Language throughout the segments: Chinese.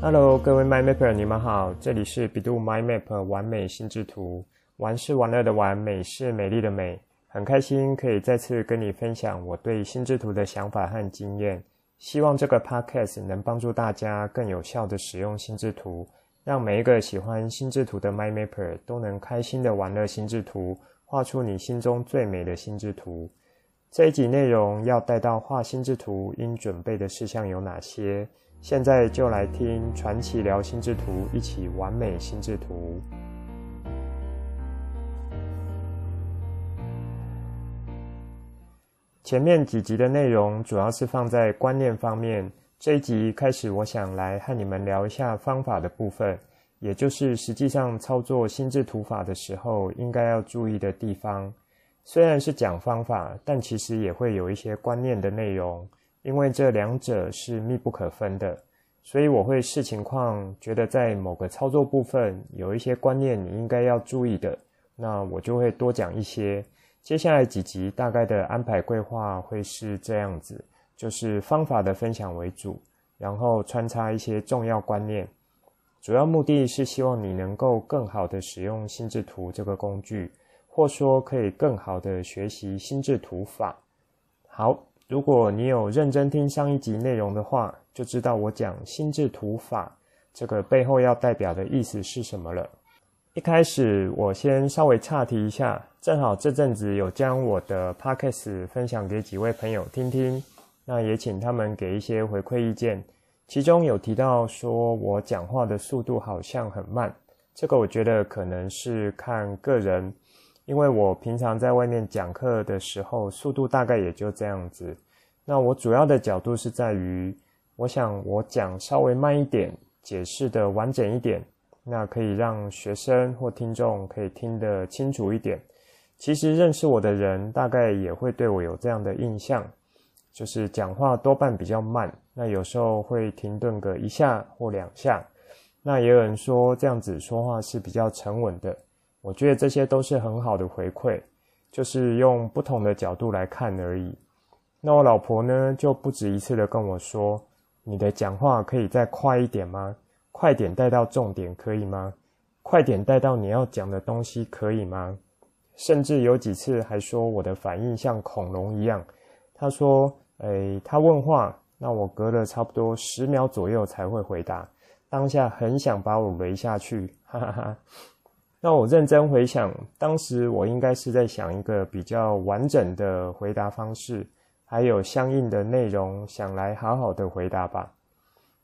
Hello，各位 My Mapper，你们好，这里是 bEDU My Map 玩美心智图，玩是玩乐的玩，美是美丽的美，很开心可以再次跟你分享我对心智图的想法和经验，希望这个 Podcast 能帮助大家更有效地使用心智图，让每一个喜欢心智图的 My Mapper 都能开心地玩乐心智图，画出你心中最美的心智图。这一集内容要带到画心智图应准备的事项有哪些？现在就来听传奇聊心智图，一起完美心智图。前面几集的内容主要是放在观念方面，这一集开始，我想来和你们聊一下方法的部分，也就是实际上操作心智图法的时候应该要注意的地方。虽然是讲方法，但其实也会有一些观念的内容。因为这两者是密不可分的，所以我会视情况，觉得在某个操作部分有一些观念你应该要注意的，那我就会多讲一些。接下来几集大概的安排规划会是这样子，就是方法的分享为主，然后穿插一些重要观念。主要目的是希望你能够更好的使用心智图这个工具，或说可以更好的学习心智图法。好。如果你有认真听上一集内容的话，就知道我讲心智图法这个背后要代表的意思是什么了。一开始我先稍微岔题一下，正好这阵子有将我的 Podcast 分享给几位朋友听听，那也请他们给一些回馈意见。其中有提到说我讲话的速度好像很慢，这个我觉得可能是看个人。因为我平常在外面讲课的时候，速度大概也就这样子。那我主要的角度是在于，我想我讲稍微慢一点，解释的完整一点，那可以让学生或听众可以听得清楚一点。其实认识我的人大概也会对我有这样的印象，就是讲话多半比较慢，那有时候会停顿个一下或两下。那也有人说这样子说话是比较沉稳的。我觉得这些都是很好的回馈，就是用不同的角度来看而已。那我老婆呢，就不止一次的跟我说：“你的讲话可以再快一点吗？快点带到重点可以吗？快点带到你要讲的东西可以吗？”甚至有几次还说我的反应像恐龙一样。她说：“诶，她问话，那我隔了差不多十秒左右才会回答，当下很想把我雷下去，哈哈哈。”那我认真回想，当时我应该是在想一个比较完整的回答方式，还有相应的内容，想来好好的回答吧。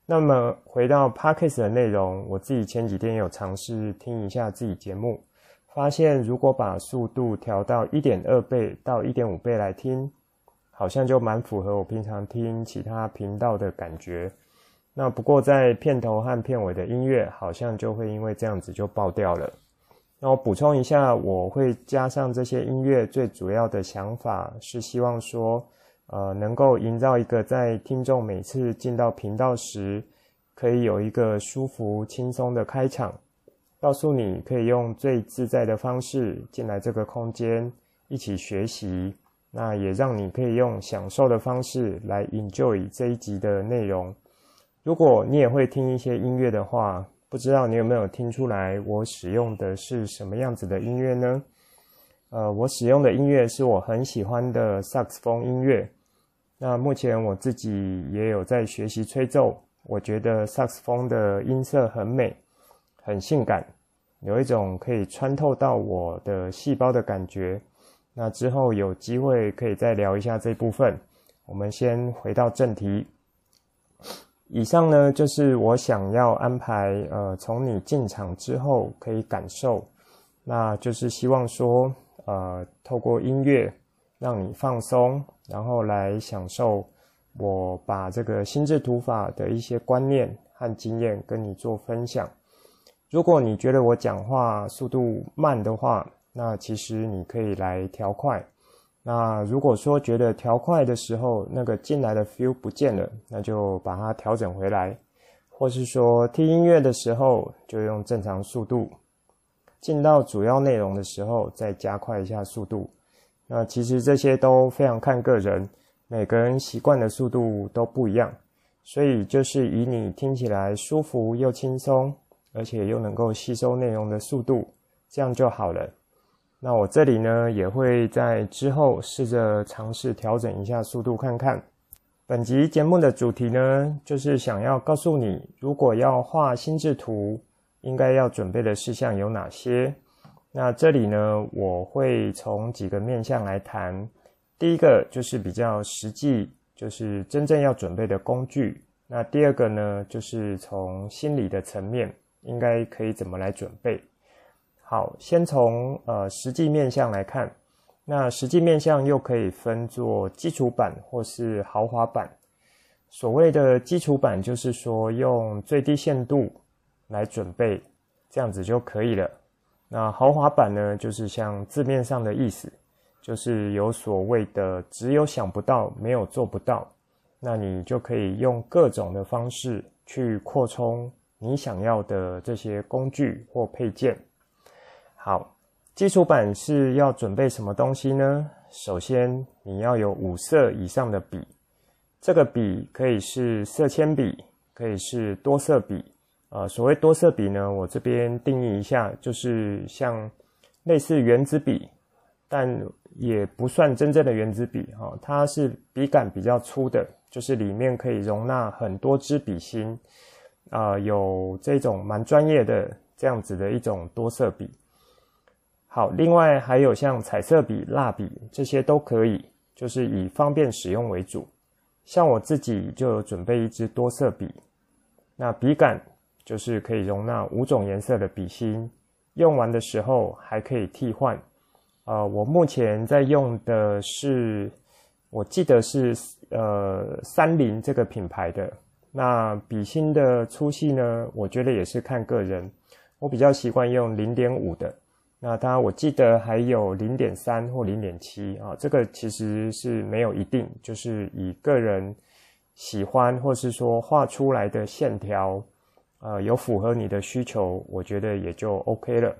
那么回到 Podcast 的内容，我自己前几天有尝试听一下自己节目，发现如果把速度调到一点二倍到一点五倍来听，好像就蛮符合我平常听其他频道的感觉。那不过在片头和片尾的音乐，好像就会因为这样子就爆掉了。那我补充一下，我会加上这些音乐，最主要的想法是希望说，呃，能够营造一个在听众每次进到频道时，可以有一个舒服、轻松的开场，告诉你可以用最自在的方式进来这个空间一起学习，那也让你可以用享受的方式来 enjoy 这一集的内容。如果你也会听一些音乐的话，不知道你有没有听出来，我使用的是什么样子的音乐呢？呃，我使用的音乐是我很喜欢的萨克斯风音乐。那目前我自己也有在学习吹奏，我觉得萨克斯风的音色很美，很性感，有一种可以穿透到我的细胞的感觉。那之后有机会可以再聊一下这部分。我们先回到正题。以上呢，就是我想要安排，呃，从你进场之后可以感受，那就是希望说，呃，透过音乐让你放松，然后来享受我把这个心智图法的一些观念和经验跟你做分享。如果你觉得我讲话速度慢的话，那其实你可以来调快。那如果说觉得调快的时候，那个进来的 feel 不见了，那就把它调整回来，或是说听音乐的时候就用正常速度，进到主要内容的时候再加快一下速度。那其实这些都非常看个人，每个人习惯的速度都不一样，所以就是以你听起来舒服又轻松，而且又能够吸收内容的速度，这样就好了。那我这里呢，也会在之后试着尝试调整一下速度看看。本集节目的主题呢，就是想要告诉你，如果要画心智图，应该要准备的事项有哪些。那这里呢，我会从几个面向来谈。第一个就是比较实际，就是真正要准备的工具。那第二个呢，就是从心理的层面，应该可以怎么来准备。好，先从呃实际面向来看。那实际面向又可以分作基础版或是豪华版。所谓的基础版，就是说用最低限度来准备，这样子就可以了。那豪华版呢，就是像字面上的意思，就是有所谓的只有想不到，没有做不到。那你就可以用各种的方式去扩充你想要的这些工具或配件。好。基础版是要准备什么东西呢？首先，你要有五色以上的笔。这个笔可以是色铅笔，可以是多色笔。呃，所谓多色笔呢，我这边定义一下，就是像类似原子笔，但也不算真正的原子笔哈。它是笔杆比较粗的，就是里面可以容纳很多支笔芯。啊、有这种蛮专业的这样子的一种多色笔。好，另外还有像彩色笔、蜡笔这些都可以，就是以方便使用为主。像我自己就有准备一支多色笔，那笔杆就是可以容纳五种颜色的笔芯，用完的时候还可以替换。呃，我目前在用的是，我记得是呃三菱这个品牌的。那笔芯的粗细呢，我觉得也是看个人，我比较习惯用零点五的。那当然，我记得还有零点三或零点七啊，这个其实是没有一定，就是以个人喜欢或是说画出来的线条，呃，有符合你的需求，我觉得也就 OK 了。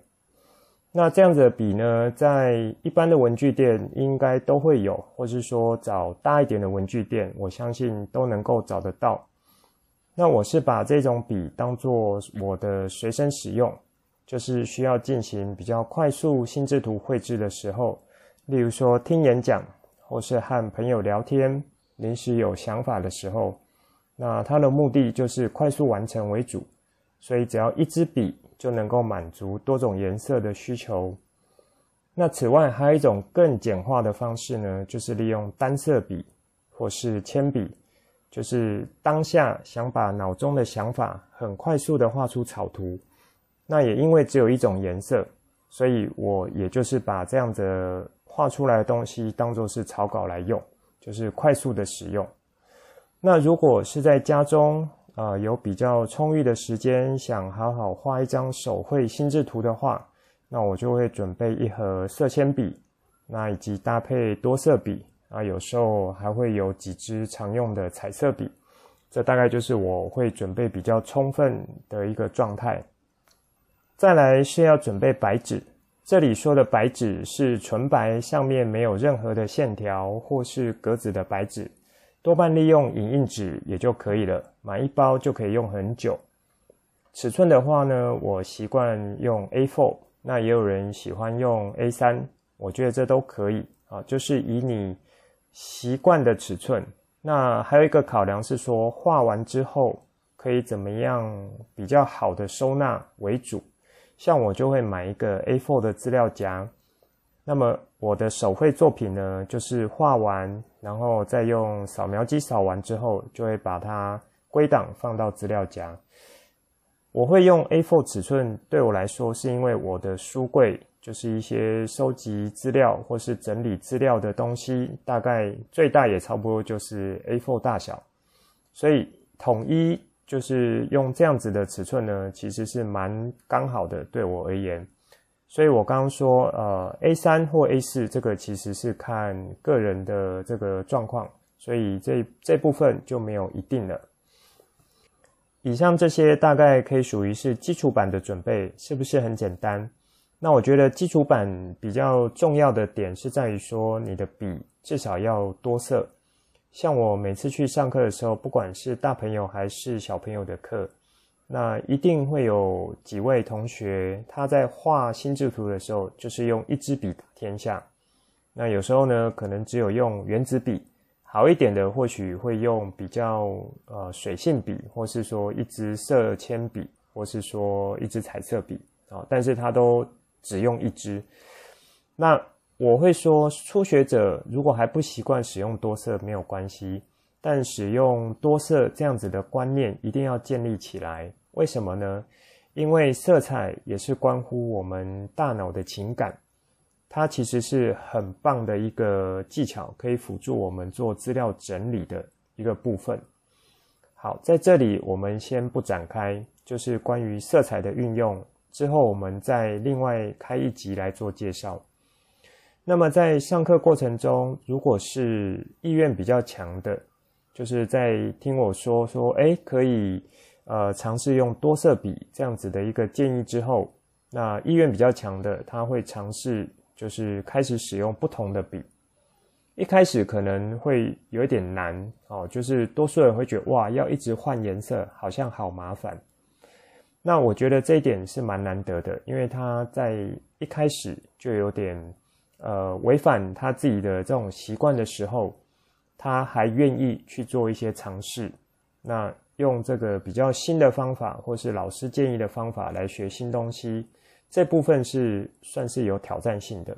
那这样子的笔呢，在一般的文具店应该都会有，或是说找大一点的文具店，我相信都能够找得到。那我是把这种笔当做我的随身使用。就是需要进行比较快速心智图绘制的时候，例如说听演讲，或是和朋友聊天，临时有想法的时候，那它的目的就是快速完成为主，所以只要一支笔就能够满足多种颜色的需求。那此外还有一种更简化的方式呢，就是利用单色笔或是铅笔，就是当下想把脑中的想法很快速的画出草图。那也因为只有一种颜色，所以我也就是把这样子画出来的东西当作是草稿来用，就是快速的使用。那如果是在家中啊，有比较充裕的时间，想好好画一张手绘心智图的话，那我就会准备一盒色铅笔，那以及搭配多色笔啊，有时候还会有几支常用的彩色笔。这大概就是我会准备比较充分的一个状态。再来是要准备白纸，这里说的白纸是纯白，上面没有任何的线条或是格子的白纸，多半利用影印纸也就可以了，买一包就可以用很久。尺寸的话呢，我习惯用 A4，那也有人喜欢用 A3，我觉得这都可以啊，就是以你习惯的尺寸。那还有一个考量是说，画完之后可以怎么样比较好的收纳为主。像我就会买一个 A4 的资料夹，那么我的手绘作品呢，就是画完，然后再用扫描机扫完之后，就会把它归档放到资料夹。我会用 A4 尺寸，对我来说是因为我的书柜就是一些收集资料或是整理资料的东西，大概最大也差不多就是 A4 大小，所以统一。就是用这样子的尺寸呢，其实是蛮刚好的，对我而言。所以我刚刚说，呃，A3 或 A4 这个其实是看个人的这个状况，所以这这部分就没有一定了。以上这些大概可以属于是基础版的准备，是不是很简单？那我觉得基础版比较重要的点是在于说，你的笔至少要多色。像我每次去上课的时候，不管是大朋友还是小朋友的课，那一定会有几位同学他在画心智图的时候，就是用一支笔打天下。那有时候呢，可能只有用原子笔，好一点的或许会用比较呃水性笔，或是说一支色铅笔，或是说一支彩色笔啊，但是他都只用一支。那我会说，初学者如果还不习惯使用多色，没有关系，但使用多色这样子的观念一定要建立起来。为什么呢？因为色彩也是关乎我们大脑的情感。它其实是很棒的一个技巧，可以辅助我们做资料整理的一个部分。好，在这里我们先不展开，就是关于色彩的运用，之后我们再另外开一集来做介绍。那么在上课过程中，如果是意愿比较强的，就是在听我说说，哎，可以呃尝试用多色笔这样子的一个建议之后，那意愿比较强的，他会尝试。就是开始使用不同的笔，一开始可能会有一点难哦，就是多数人会觉得哇，要一直换颜色，好像好麻烦。那我觉得这一点是蛮难得的，因为他在一开始就有点呃违反他自己的这种习惯的时候，他还愿意去做一些尝试。那用这个比较新的方法，或是老师建议的方法来学新东西。这部分是算是有挑战性的。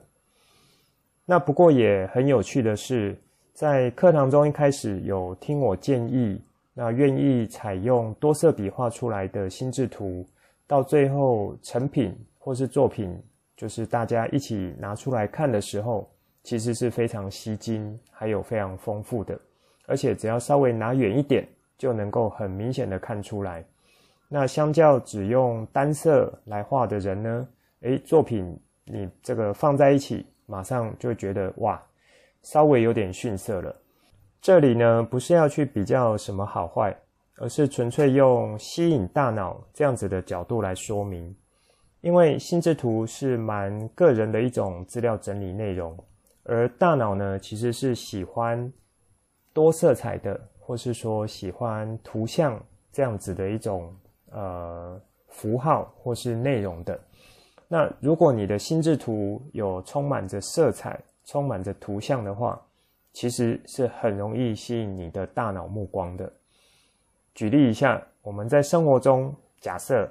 那不过也很有趣的是，在课堂中一开始有听我建议，那愿意采用多色笔画出来的心智图，到最后成品或是作品，就是大家一起拿出来看的时候，其实是非常吸睛，还有非常丰富的，而且只要稍微拿远一点，就能够很明显的看出来。那相较只用单色来画的人呢，诶，作品你这个放在一起，马上就觉得哇，稍微有点逊色了。这里呢，不是要去比较什么好坏，而是纯粹用吸引大脑这样子的角度来说明。因为心智图是蛮个人的一种资料整理内容，而大脑呢，其实是喜欢多色彩的，或是说喜欢图像这样子的一种。呃，符号或是内容的。那如果你的心智图有充满着色彩、充满着图像的话，其实是很容易吸引你的大脑目光的。举例一下，我们在生活中，假设，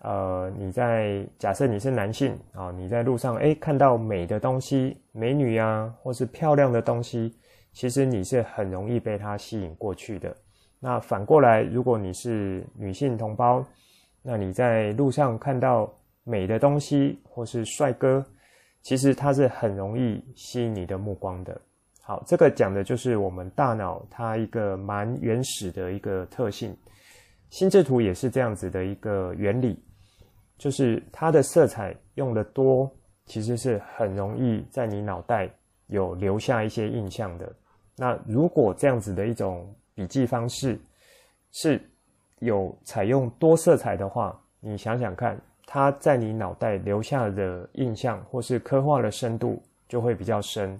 呃，你在假设你是男性啊，你在路上诶看到美的东西、美女啊，或是漂亮的东西，其实你是很容易被它吸引过去的。那反过来，如果你是女性同胞，那你在路上看到美的东西或是帅哥，其实它是很容易吸引你的目光的。好，这个讲的就是我们大脑它一个蛮原始的一个特性。心智图也是这样子的一个原理，就是它的色彩用的多，其实是很容易在你脑袋有留下一些印象的。那如果这样子的一种笔记方式是有采用多色彩的话，你想想看，它在你脑袋留下的印象或是刻画的深度就会比较深。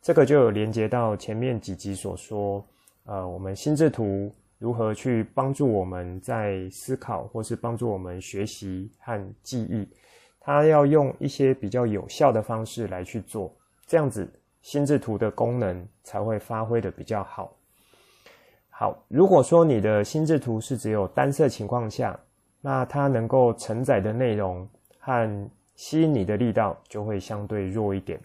这个就有连接到前面几集所说，呃，我们心智图如何去帮助我们在思考或是帮助我们学习和记忆，它要用一些比较有效的方式来去做，这样子心智图的功能才会发挥的比较好。好，如果说你的心智图是只有单色情况下，那它能够承载的内容和吸引你的力道就会相对弱一点。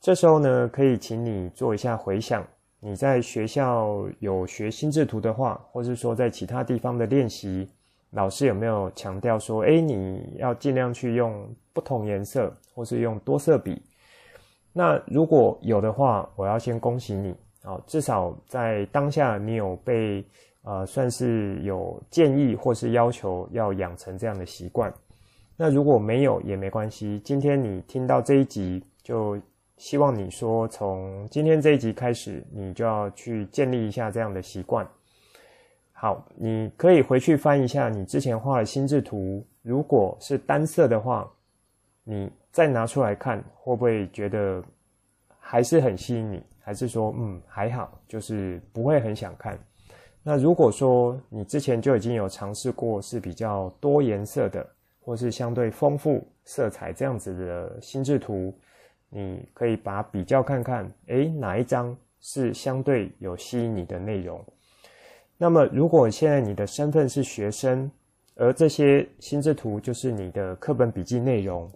这时候呢，可以请你做一下回想，你在学校有学心智图的话，或是说在其他地方的练习，老师有没有强调说，诶，你要尽量去用不同颜色，或是用多色笔？那如果有的话，我要先恭喜你。好，至少在当下，你有被呃算是有建议或是要求要养成这样的习惯。那如果没有也没关系，今天你听到这一集，就希望你说从今天这一集开始，你就要去建立一下这样的习惯。好，你可以回去翻一下你之前画的心智图，如果是单色的话，你再拿出来看，会不会觉得还是很吸引你，还是说嗯还好，就是不会很想看。那如果说你之前就已经有尝试过是比较多颜色的，或是相对丰富色彩这样子的心智图，你可以把比较看看，诶，哪一张是相对有吸引你的内容？那么如果现在你的身份是学生，而这些心智图就是你的课本笔记内容，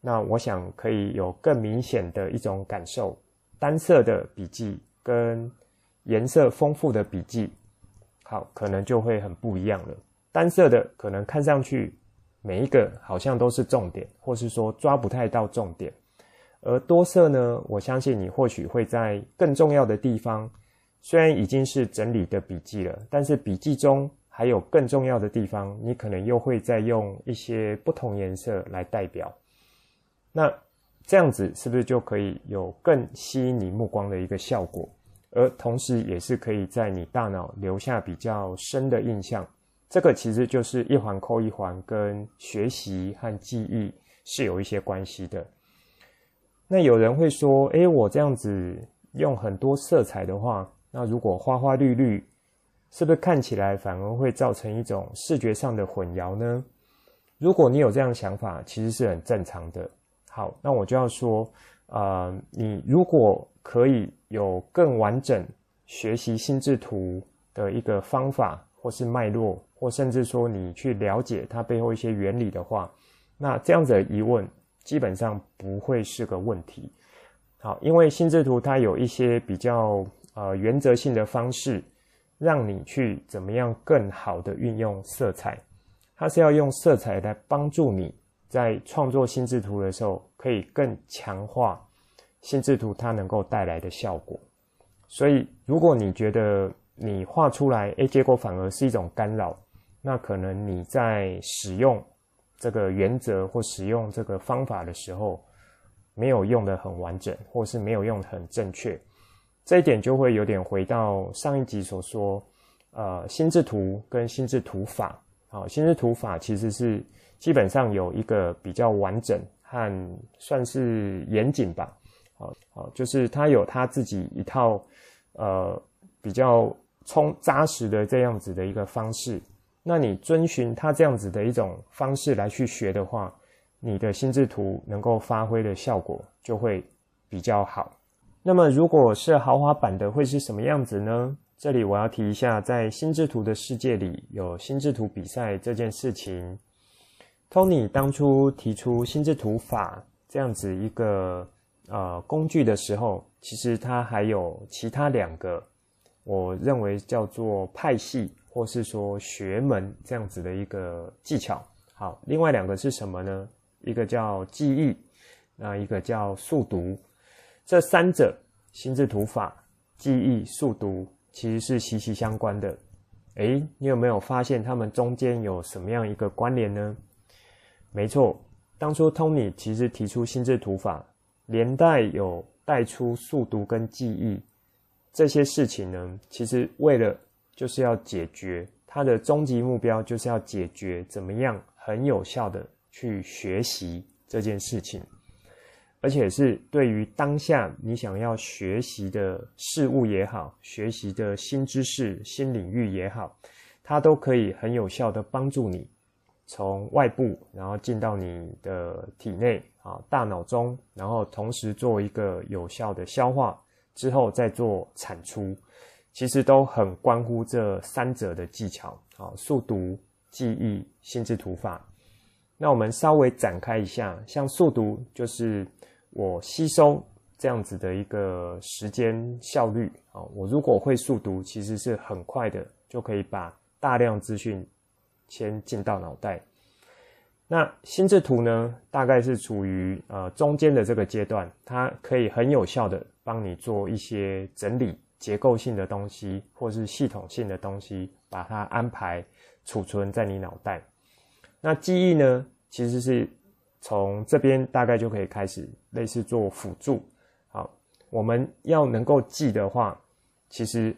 那我想可以有更明显的一种感受，单色的笔记跟颜色丰富的笔记。好，可能就会很不一样了。单色的可能看上去每一个好像都是重点，或是说抓不太到重点。而多色呢，我相信你或许会在更重要的地方，虽然已经是整理的笔记了，但是笔记中还有更重要的地方，你可能又会再用一些不同颜色来代表。那这样子是不是就可以有更吸引你目光的一个效果？而同时，也是可以在你大脑留下比较深的印象。这个其实就是一环扣一环，跟学习和记忆是有一些关系的。那有人会说：“诶，我这样子用很多色彩的话，那如果花花绿绿，是不是看起来反而会造成一种视觉上的混淆呢？”如果你有这样想法，其实是很正常的。好，那我就要说，呃，你如果可以有更完整学习心智图的一个方法，或是脉络，或甚至说你去了解它背后一些原理的话，那这样子的疑问基本上不会是个问题。好，因为心智图它有一些比较呃原则性的方式，让你去怎么样更好的运用色彩，它是要用色彩来帮助你在创作心智图的时候，可以更强化。心智图它能够带来的效果，所以如果你觉得你画出来，诶，结果反而是一种干扰，那可能你在使用这个原则或使用这个方法的时候，没有用得很完整，或是没有用得很正确，这一点就会有点回到上一集所说，呃，心智图跟心智图法，好，心智图法其实是基本上有一个比较完整和算是严谨吧。好，好，就是他有他自己一套，呃，比较充扎实的这样子的一个方式。那你遵循他这样子的一种方式来去学的话，你的心智图能够发挥的效果就会比较好。那么，如果是豪华版的，会是什么样子呢？这里我要提一下，在心智图的世界里，有心智图比赛这件事情。Tony 当初提出心智图法这样子一个。呃，工具的时候，其实它还有其他两个，我认为叫做派系，或是说学门这样子的一个技巧。好，另外两个是什么呢？一个叫记忆，那一个叫速读。这三者，心智图法、记忆、速读，其实是息息相关的。诶，你有没有发现它们中间有什么样一个关联呢？没错，当初 Tony 其实提出心智图法。连带有带出速读跟记忆这些事情呢，其实为了就是要解决它的终极目标，就是要解决怎么样很有效的去学习这件事情，而且是对于当下你想要学习的事物也好，学习的新知识、新领域也好，它都可以很有效的帮助你。从外部，然后进到你的体内啊，大脑中，然后同时做一个有效的消化，之后再做产出，其实都很关乎这三者的技巧啊，速读、记忆、心智图法。那我们稍微展开一下，像速读，就是我吸收这样子的一个时间效率啊，我如果会速读，其实是很快的就可以把大量资讯。先进到脑袋，那心智图呢？大概是处于呃中间的这个阶段，它可以很有效的帮你做一些整理结构性的东西，或是系统性的东西，把它安排储存在你脑袋。那记忆呢？其实是从这边大概就可以开始类似做辅助。好，我们要能够记的话，其实。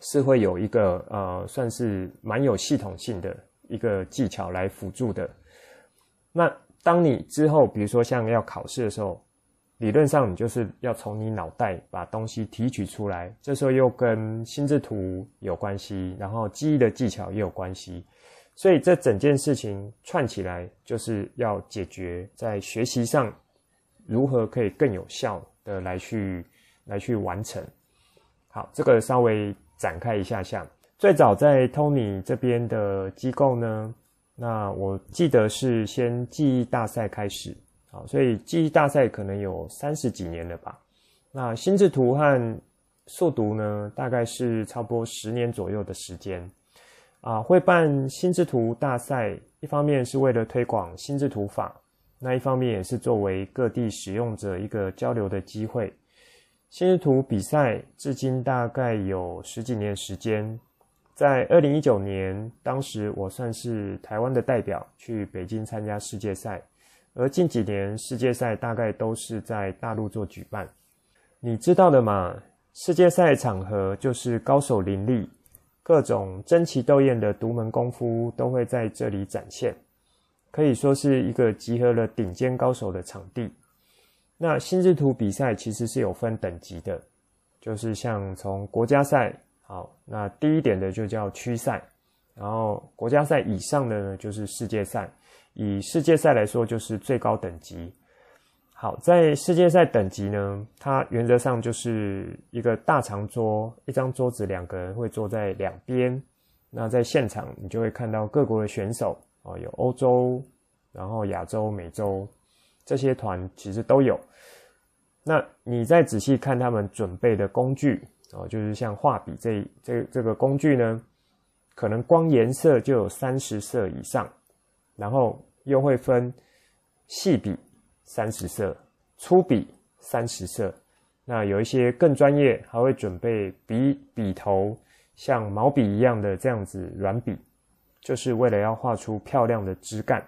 是会有一个呃，算是蛮有系统性的一个技巧来辅助的。那当你之后，比如说像要考试的时候，理论上你就是要从你脑袋把东西提取出来，这时候又跟心智图有关系，然后记忆的技巧也有关系，所以这整件事情串起来就是要解决在学习上如何可以更有效的来去来去完成。好，这个稍微展开一下下。最早在 Tony 这边的机构呢，那我记得是先记忆大赛开始。好，所以记忆大赛可能有三十几年了吧。那心智图和速读呢，大概是差不多十年左右的时间。啊，会办心智图大赛，一方面是为了推广心智图法，那一方面也是作为各地使用者一个交流的机会。心智图比赛至今大概有十几年时间，在二零一九年，当时我算是台湾的代表去北京参加世界赛。而近几年世界赛大概都是在大陆做举办，你知道的嘛？世界赛场合就是高手林立，各种争奇斗艳的独门功夫都会在这里展现，可以说是一个集合了顶尖高手的场地。那心智图比赛其实是有分等级的，就是像从国家赛，好，那低一点的就叫区赛，然后国家赛以上的呢就是世界赛。以世界赛来说，就是最高等级。好，在世界赛等级呢，它原则上就是一个大长桌，一张桌子，两个人会坐在两边。那在现场，你就会看到各国的选手哦，有欧洲，然后亚洲、美洲这些团其实都有。那你再仔细看他们准备的工具哦，就是像画笔这这这个工具呢，可能光颜色就有三十色以上，然后。又会分细笔三十色，粗笔三十色。那有一些更专业，还会准备笔笔头像毛笔一样的这样子软笔，就是为了要画出漂亮的枝干。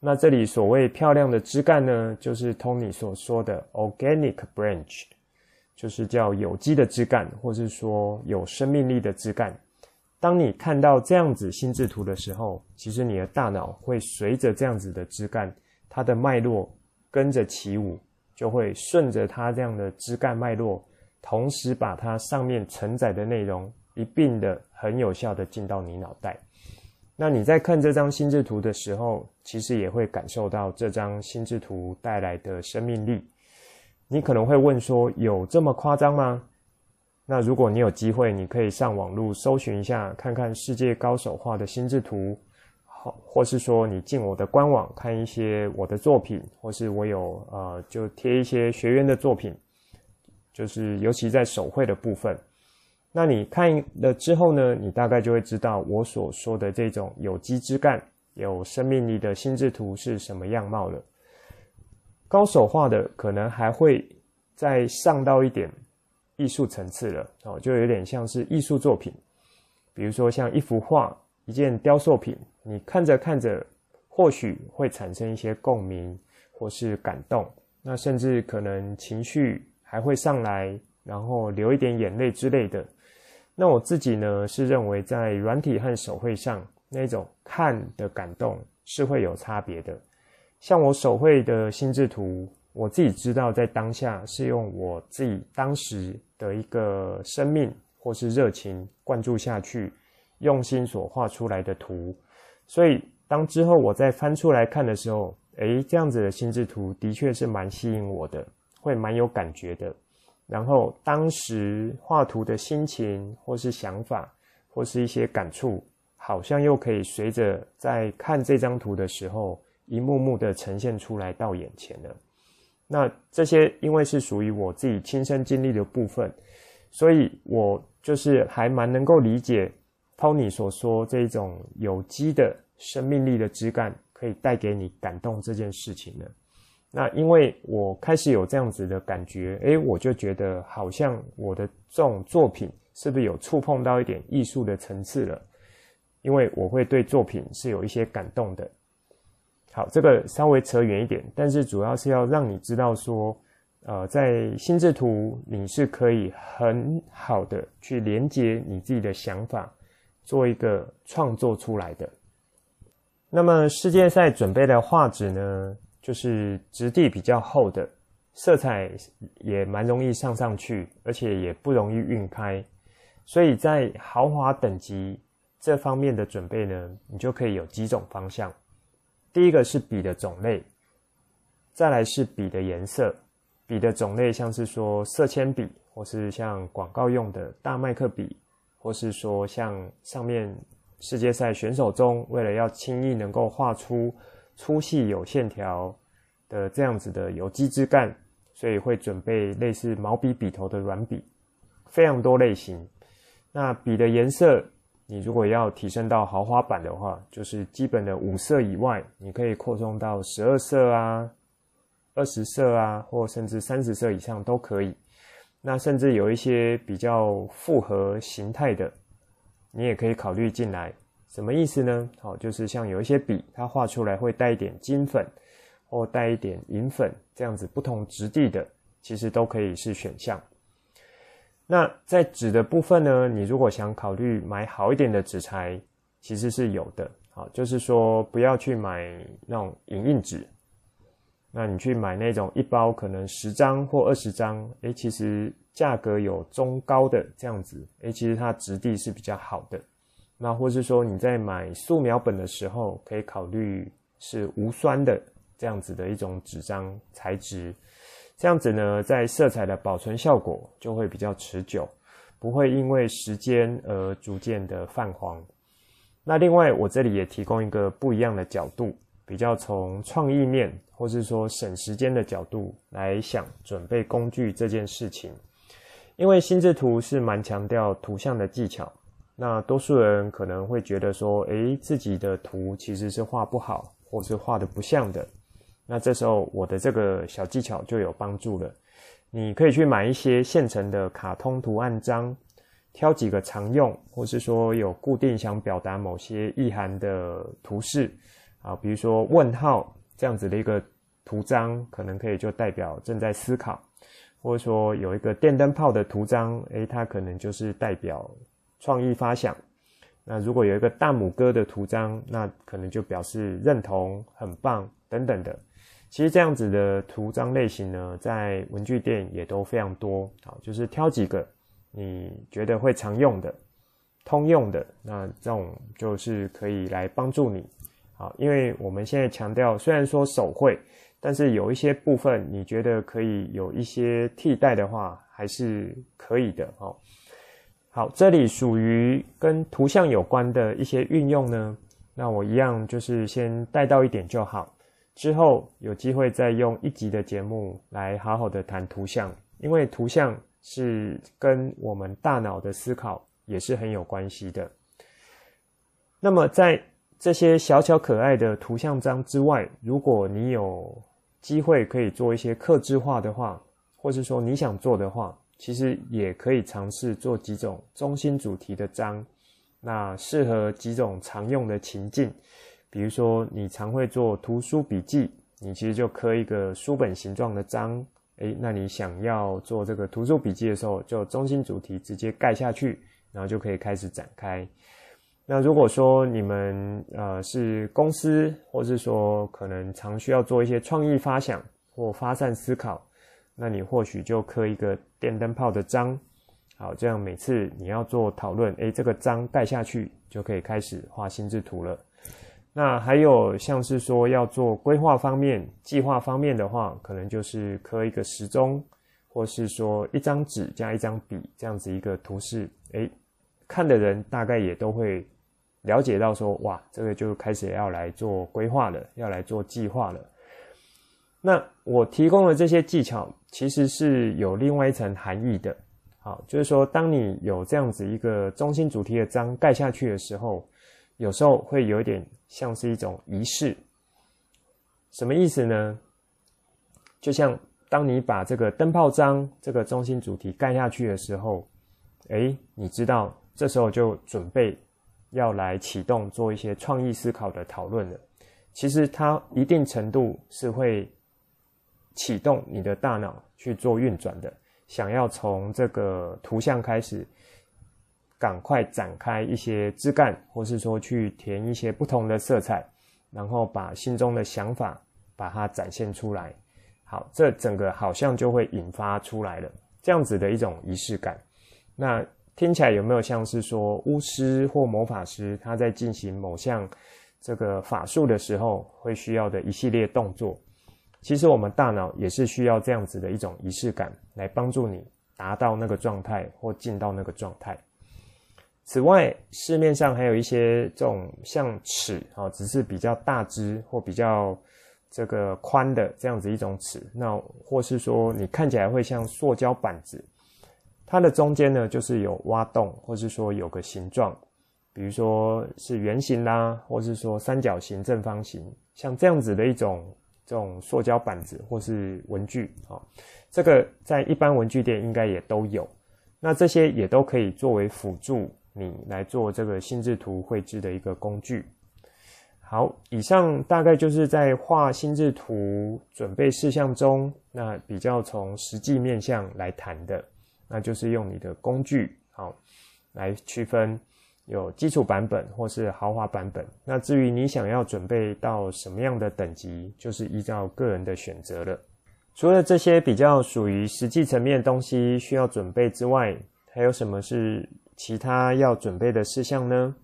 那这里所谓漂亮的枝干呢，就是 Tony 所说的 organic branch，就是叫有机的枝干，或是说有生命力的枝干。当你看到这样子心智图的时候，其实你的大脑会随着这样子的枝干，它的脉络跟着起舞，就会顺着它这样的枝干脉络，同时把它上面承载的内容一并的很有效的进到你脑袋。那你在看这张心智图的时候，其实也会感受到这张心智图带来的生命力。你可能会问说，有这么夸张吗？那如果你有机会，你可以上网络搜寻一下，看看世界高手画的心智图，好，或是说你进我的官网看一些我的作品，或是我有呃就贴一些学员的作品，就是尤其在手绘的部分。那你看了之后呢，你大概就会知道我所说的这种有机枝干、有生命力的心智图是什么样貌了。高手画的可能还会再上到一点。艺术层次了哦，就有点像是艺术作品，比如说像一幅画、一件雕塑品，你看着看着，或许会产生一些共鸣或是感动，那甚至可能情绪还会上来，然后流一点眼泪之类的。那我自己呢，是认为在软体和手绘上，那种看的感动是会有差别的。像我手绘的心智图。我自己知道，在当下是用我自己当时的一个生命或是热情灌注下去，用心所画出来的图。所以，当之后我再翻出来看的时候，诶，这样子的心智图的确是蛮吸引我的，会蛮有感觉的。然后，当时画图的心情或是想法，或是一些感触，好像又可以随着在看这张图的时候，一幕幕的呈现出来到眼前了。那这些因为是属于我自己亲身经历的部分，所以我就是还蛮能够理解 Tony 所说这种有机的生命力的枝干可以带给你感动这件事情的。那因为我开始有这样子的感觉，诶，我就觉得好像我的这种作品是不是有触碰到一点艺术的层次了？因为我会对作品是有一些感动的。好，这个稍微扯远一点，但是主要是要让你知道说，呃，在心智图你是可以很好的去连接你自己的想法，做一个创作出来的。那么世界赛准备的画纸呢，就是质地比较厚的，色彩也蛮容易上上去，而且也不容易晕开。所以在豪华等级这方面的准备呢，你就可以有几种方向。第一个是笔的种类，再来是笔的颜色。笔的种类像是说色铅笔，或是像广告用的大麦克笔，或是说像上面世界赛选手中为了要轻易能够画出粗细有线条的这样子的有机质感，所以会准备类似毛笔笔头的软笔，非常多类型。那笔的颜色，你如果要提升到豪华版的话，就是基本的五色以外，你可以扩充到十二色啊。二十色啊，或甚至三十色以上都可以。那甚至有一些比较复合形态的，你也可以考虑进来。什么意思呢？好，就是像有一些笔，它画出来会带一点金粉，或带一点银粉，这样子不同质地的，其实都可以是选项。那在纸的部分呢，你如果想考虑买好一点的纸材，其实是有的。好，就是说不要去买那种影印纸。那你去买那种一包可能十张或二十张，诶，其实价格有中高的这样子，诶，其实它质地是比较好的。那或是说你在买素描本的时候，可以考虑是无酸的这样子的一种纸张材质，这样子呢，在色彩的保存效果就会比较持久，不会因为时间而逐渐的泛黄。那另外，我这里也提供一个不一样的角度。比较从创意面，或是说省时间的角度来想准备工具这件事情，因为心智图是蛮强调图像的技巧。那多数人可能会觉得说，诶，自己的图其实是画不好，或是画得不像的。那这时候我的这个小技巧就有帮助了。你可以去买一些现成的卡通图案章，挑几个常用，或是说有固定想表达某些意涵的图示。啊，比如说问号这样子的一个图章，可能可以就代表正在思考；或者说有一个电灯泡的图章，诶，它可能就是代表创意发想。那如果有一个大拇哥的图章，那可能就表示认同、很棒等等的。其实这样子的图章类型呢，在文具店也都非常多。好，就是挑几个你觉得会常用的、通用的，那这种就是可以来帮助你。啊，因为我们现在强调，虽然说手绘，但是有一些部分你觉得可以有一些替代的话，还是可以的哦。好，这里属于跟图像有关的一些运用呢，那我一样就是先带到一点就好，之后有机会再用一集的节目来好好的谈图像，因为图像是跟我们大脑的思考也是很有关系的。那么在这些小巧可爱的图像章之外，如果你有机会可以做一些客制化的话，或是说你想做的话，其实也可以尝试做几种中心主题的章，那适合几种常用的情境，比如说你常会做图书笔记，你其实就刻一个书本形状的章，诶，那你想要做这个图书笔记的时候，就中心主题直接盖下去，然后就可以开始展开。那如果说你们呃是公司，或是说可能常需要做一些创意发想或发散思考，那你或许就刻一个电灯泡的章，好，这样每次你要做讨论，诶，这个章盖下去就可以开始画心智图了。那还有像是说要做规划方面、计划方面的话，可能就是刻一个时钟，或是说一张纸加一张笔这样子一个图示，诶，看的人大概也都会。了解到说，哇，这个就开始要来做规划了，要来做计划了。那我提供的这些技巧，其实是有另外一层含义的。好，就是说，当你有这样子一个中心主题的章盖下去的时候，有时候会有一点像是一种仪式。什么意思呢？就像当你把这个灯泡章这个中心主题盖下去的时候，诶，你知道这时候就准备。要来启动做一些创意思考的讨论了，其实它一定程度是会启动你的大脑去做运转的。想要从这个图像开始，赶快展开一些枝干，或是说去填一些不同的色彩，然后把心中的想法把它展现出来。好，这整个好像就会引发出来了这样子的一种仪式感。那听起来有没有像是说巫师或魔法师他在进行某项这个法术的时候会需要的一系列动作？其实我们大脑也是需要这样子的一种仪式感来帮助你达到那个状态或进到那个状态。此外，市面上还有一些这种像尺啊，只是比较大只或比较这个宽的这样子一种尺，那或是说你看起来会像塑胶板子，它的中间呢就是有挖洞，或是说有个形状，比如说是圆形啦，或是说三角形、正方形，像这样子的一种这种塑胶板子或是文具啊，这个在一般文具店应该也都有，那这些也都可以作为辅助。你来做这个心智图绘制的一个工具。好，以上大概就是在画心智图准备事项中，那比较从实际面向来谈的，那就是用你的工具好来区分有基础版本或是豪华版本。那至于你想要准备到什么样的等级，就是依照个人的选择了。除了这些比较属于实际层面的东西需要准备之外，还有什么是？其他要准备的事项呢？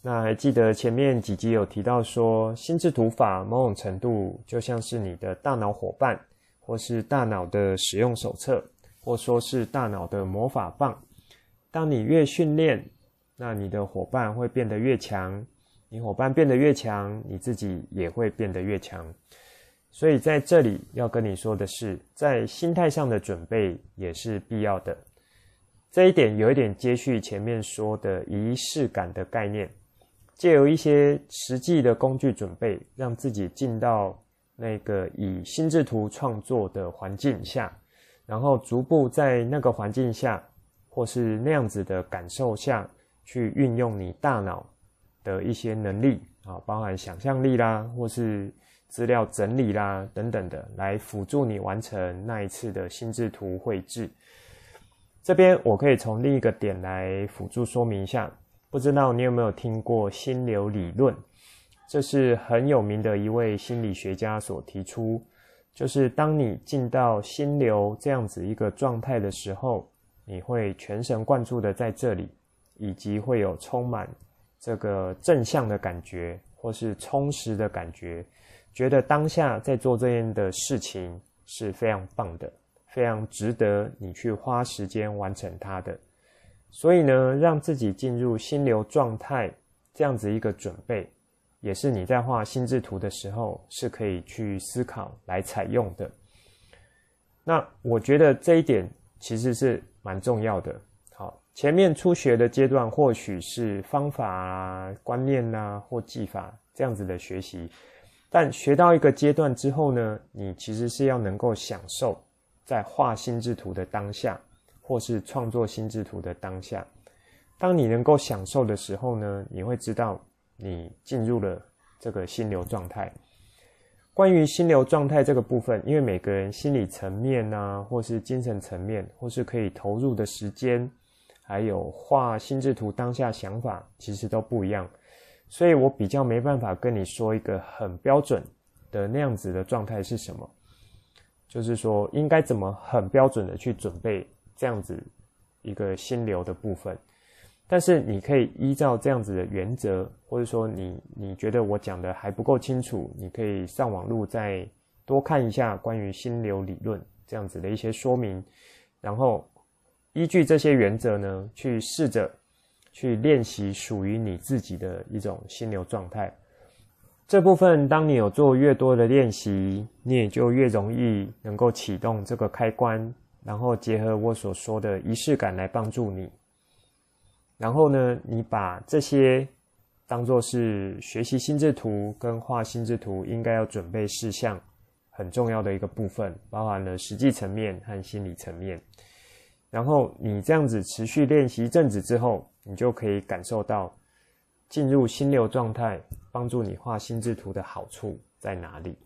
那还记得前面几集有提到说，心智图法某种程度就像是你的大脑伙伴，或是大脑的使用手册，或说是大脑的魔法棒。当你越训练，那你的伙伴会变得越强。你伙伴变得越强，你自己也会变得越强。所以在这里要跟你说的是，在心态上的准备也是必要的。这一点有一点接续前面说的仪式感的概念，借由一些实际的工具准备，让自己进到那个以心智图创作的环境下，然后逐步在那个环境下，或是那样子的感受下去运用你大脑的一些能力啊，包含想象力啦，或是资料整理啦等等的，来辅助你完成那一次的心智图绘制。这边我可以从另一个点来辅助说明一下，不知道你有没有听过心流理论？这是很有名的一位心理学家所提出，就是当你进到心流这样子一个状态的时候，你会全神贯注的在这里，以及会有充满这个正向的感觉，或是充实的感觉，觉得当下在做这样的事情是非常棒的。非常值得你去花时间完成它的，所以呢，让自己进入心流状态，这样子一个准备，也是你在画心智图的时候是可以去思考来采用的。那我觉得这一点其实是蛮重要的。好，前面初学的阶段或许是方法啊、观念啊或技法这样子的学习，但学到一个阶段之后呢，你其实是要能够享受。在画心智图的当下，或是创作心智图的当下，当你能够享受的时候呢，你会知道你进入了这个心流状态。关于心流状态这个部分，因为每个人心理层面啊，或是精神层面，或是可以投入的时间，还有画心智图当下想法，其实都不一样，所以我比较没办法跟你说一个很标准的那样子的状态是什么。就是说，应该怎么很标准的去准备这样子一个心流的部分，但是你可以依照这样子的原则，或者说你你觉得我讲的还不够清楚，你可以上网路再多看一下关于心流理论这样子的一些说明，然后依据这些原则呢，去试着去练习属于你自己的一种心流状态。这部分，当你有做越多的练习，你也就越容易能够启动这个开关，然后结合我所说的仪式感来帮助你。然后呢，你把这些当作是学习心智图跟画心智图应该要准备事项很重要的一个部分，包含了实际层面和心理层面。然后你这样子持续练习一阵子之后，你就可以感受到。进入心流状态，帮助你画心智图的好处在哪里？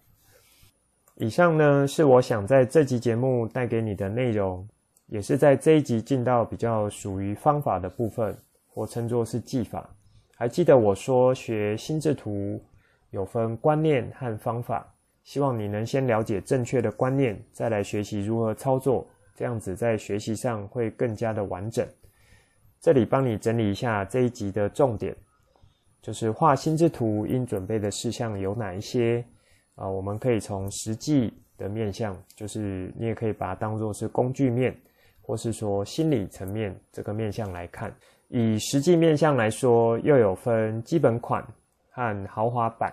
以上呢，是我想在这集节目带给你的内容，也是在这一集进到比较属于方法的部分，或称作是技法。还记得我说学心智图有分观念和方法，希望你能先了解正确的观念，再来学习如何操作，这样子在学习上会更加的完整。这里帮你整理一下这一集的重点，就是画心智图应准备的事项有哪一些啊？我们可以从实际的面向，就是你也可以把它当做是工具面，或是说心理层面这个面向来看。以实际面向来说，又有分基本款和豪华版。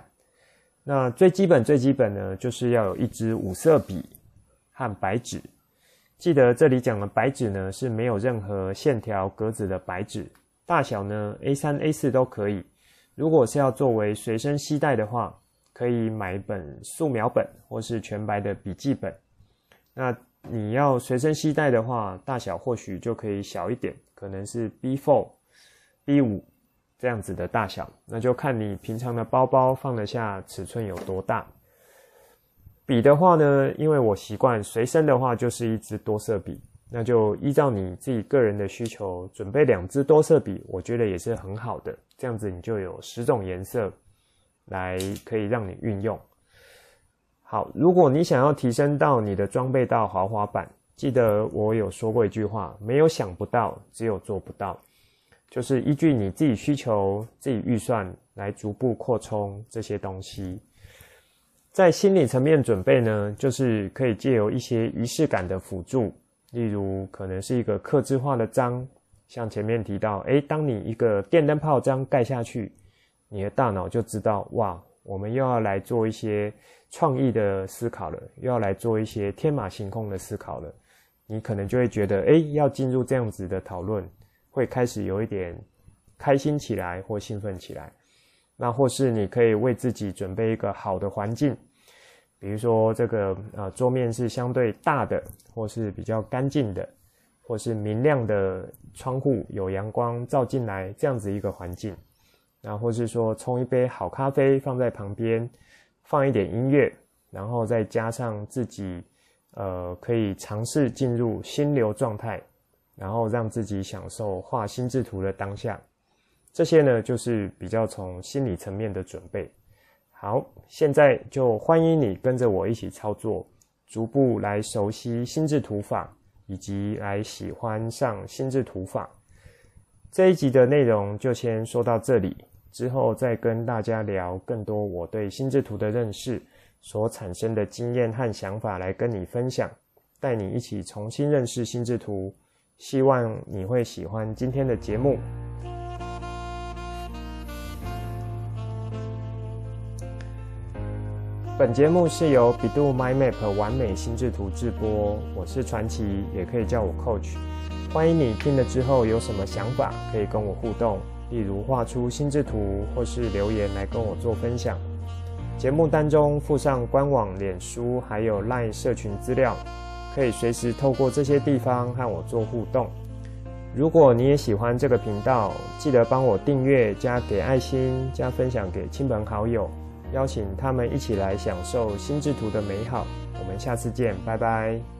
那最基本最基本呢，就是要有一支五色笔和白纸。记得这里讲的白纸呢，是没有任何线条格子的白纸，大小呢 A3、A4 都可以。如果是要作为随身携带的话，可以买一本素描本或是全白的笔记本。那你要随身携带的话，大小或许就可以小一点，可能是 B4、B5。这样子的大小，那就看你平常的包包放得下尺寸有多大。笔的话呢，因为我习惯随身的话就是一支多色笔，那就依照你自己个人的需求准备两支多色笔，我觉得也是很好的。这样子你就有十种颜色来可以让你运用。好，如果你想要提升到你的装备到豪华版，记得我有说过一句话：没有想不到，只有做不到。就是依据你自己需求、自己预算来逐步扩充这些东西。在心理层面准备呢，就是可以借由一些仪式感的辅助，例如可能是一个客制化的章，像前面提到，诶，当你一个电灯泡这样盖下去，你的大脑就知道，哇，我们又要来做一些创意的思考了，又要来做一些天马行空的思考了，你可能就会觉得，诶，要进入这样子的讨论。会开始有一点开心起来或兴奋起来，那或是你可以为自己准备一个好的环境，比如说这个呃桌面是相对大的，或是比较干净的，或是明亮的窗户有阳光照进来这样子一个环境，那或是说冲一杯好咖啡放在旁边，放一点音乐，然后再加上自己呃可以尝试进入心流状态。然后让自己享受画心智图的当下，这些呢就是比较从心理层面的准备。好，现在就欢迎你跟着我一起操作，逐步来熟悉心智图法，以及来喜欢上心智图法。这一集的内容就先说到这里，之后再跟大家聊更多我对心智图的认识所产生的经验和想法来跟你分享，带你一起重新认识心智图。希望你会喜欢今天的节目。本节目是由 bEDU MindMap 完美心智图制播，我是传奇，也可以叫我 Coach。欢迎你听了之后有什么想法，可以跟我互动，例如画出心智图，或是留言来跟我做分享。节目当中附上官网、脸书还有 LINE 社群资料。可以随时透过这些地方和我做互动。如果你也喜欢这个频道，记得帮我订阅、加给爱心、加分享给亲朋好友，邀请他们一起来享受心智图的美好。我们下次见，拜拜。